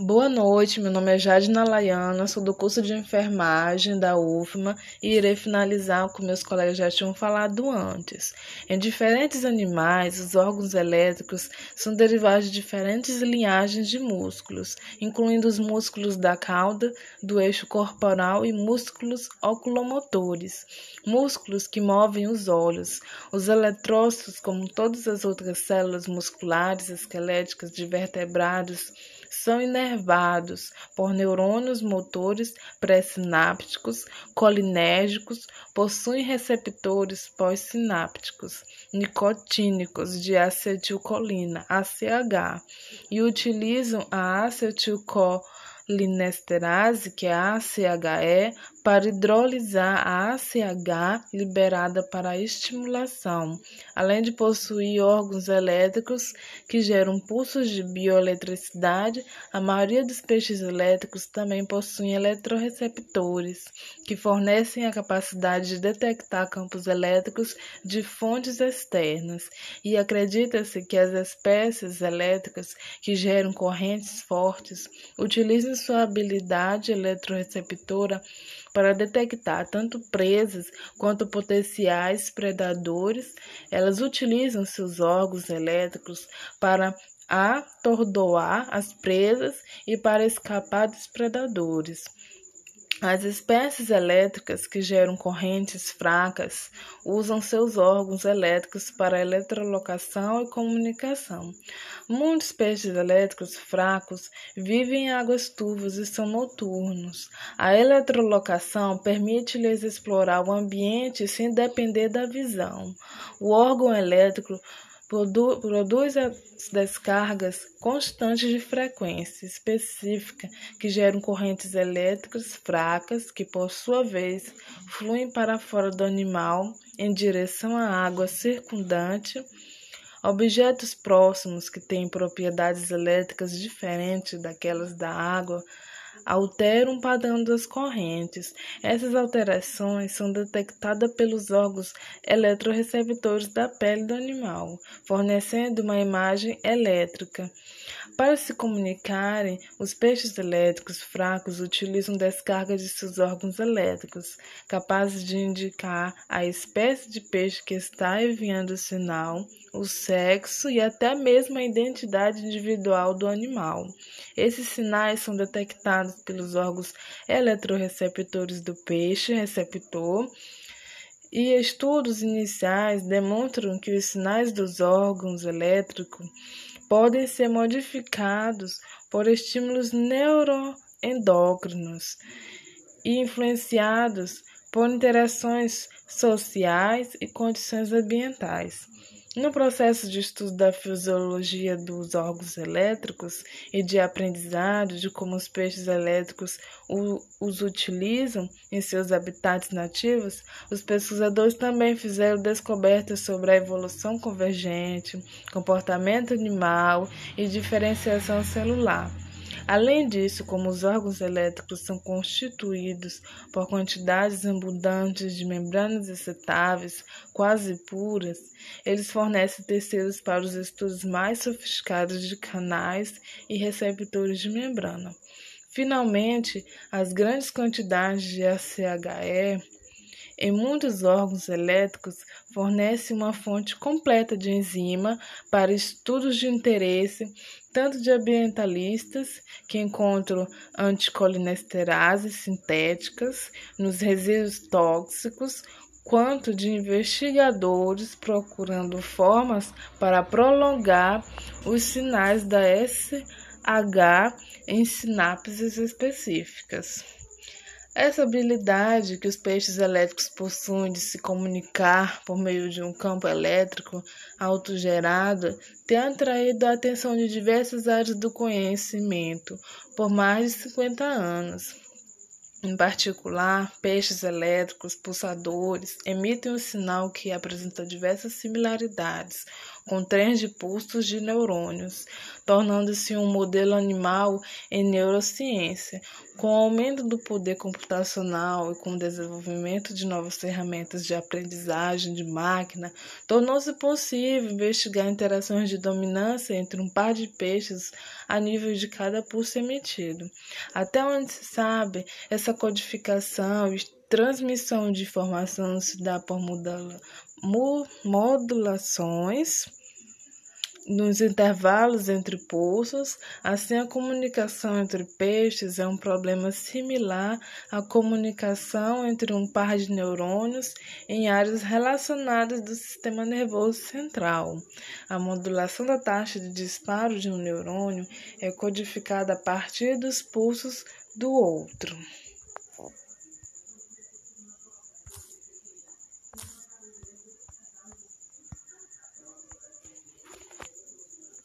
Boa noite, meu nome é Jadna Layana, sou do curso de enfermagem da UFMA e irei finalizar o que meus colegas já tinham falado antes. Em diferentes animais, os órgãos elétricos são derivados de diferentes linhagens de músculos, incluindo os músculos da cauda, do eixo corporal e músculos oculomotores, músculos que movem os olhos. Os eletrócitos, como todas as outras células musculares esqueléticas de vertebrados, são inervados por neurônios motores pré-sinápticos colinérgicos, possuem receptores pós-sinápticos nicotínicos de acetilcolina, ACH, e utilizam a acetilcolina linesterase, que é a ACHE, para hidrolisar a ACH liberada para a estimulação, além de possuir órgãos elétricos que geram pulsos de bioeletricidade. A maioria dos peixes elétricos também possuem eletroreceptores, que fornecem a capacidade de detectar campos elétricos de fontes externas, e acredita-se que as espécies elétricas que geram correntes fortes utilizam sua habilidade eletroreceptora para detectar tanto presas quanto potenciais predadores. Elas utilizam seus órgãos elétricos para atordoar as presas e para escapar dos predadores. As espécies elétricas que geram correntes fracas usam seus órgãos elétricos para eletrolocação e comunicação. Muitos peixes elétricos fracos vivem em águas turvas e são noturnos. A eletrolocação permite-lhes explorar o ambiente sem depender da visão. O órgão elétrico produ produz as descargas constantes de frequência específica que geram correntes elétricas fracas que, por sua vez, fluem para fora do animal em direção à água circundante. Objetos próximos que têm propriedades elétricas diferentes daquelas da água alteram o padrão das correntes. Essas alterações são detectadas pelos órgãos eletroreceptores da pele do animal, fornecendo uma imagem elétrica. Para se comunicarem, os peixes elétricos fracos utilizam descarga de seus órgãos elétricos, capazes de indicar a espécie de peixe que está enviando o sinal, o sexo e até mesmo a identidade individual do animal. Esses sinais são detectados pelos órgãos eletroreceptores do peixe receptor. E estudos iniciais demonstram que os sinais dos órgãos elétricos podem ser modificados por estímulos neuroendócrinos e influenciados por interações sociais e condições ambientais. No processo de estudo da fisiologia dos órgãos elétricos e de aprendizado de como os peixes elétricos os utilizam em seus habitats nativos, os pesquisadores também fizeram descobertas sobre a evolução convergente, comportamento animal e diferenciação celular. Além disso, como os órgãos elétricos são constituídos por quantidades abundantes de membranas excitáveis quase puras, eles fornecem tecidos para os estudos mais sofisticados de canais e receptores de membrana. Finalmente, as grandes quantidades de ACHE em muitos órgãos elétricos fornecem uma fonte completa de enzima para estudos de interesse tanto de ambientalistas, que encontram anticolinesterases sintéticas nos resíduos tóxicos, quanto de investigadores procurando formas para prolongar os sinais da SH em sinapses específicas. Essa habilidade que os peixes elétricos possuem de se comunicar por meio de um campo elétrico autogerado tem atraído a atenção de diversas áreas do conhecimento por mais de 50 anos. Em particular, peixes elétricos pulsadores emitem um sinal que apresenta diversas similaridades com trens de pulsos de neurônios, tornando-se um modelo animal em neurociência. Com o aumento do poder computacional e com o desenvolvimento de novas ferramentas de aprendizagem de máquina, tornou-se possível investigar interações de dominância entre um par de peixes a nível de cada pulso emitido. Até onde se sabe, essa codificação e transmissão de informação se dá por modulações nos intervalos entre pulsos, assim a comunicação entre peixes é um problema similar à comunicação entre um par de neurônios em áreas relacionadas do sistema nervoso central. A modulação da taxa de disparo de um neurônio é codificada a partir dos pulsos do outro.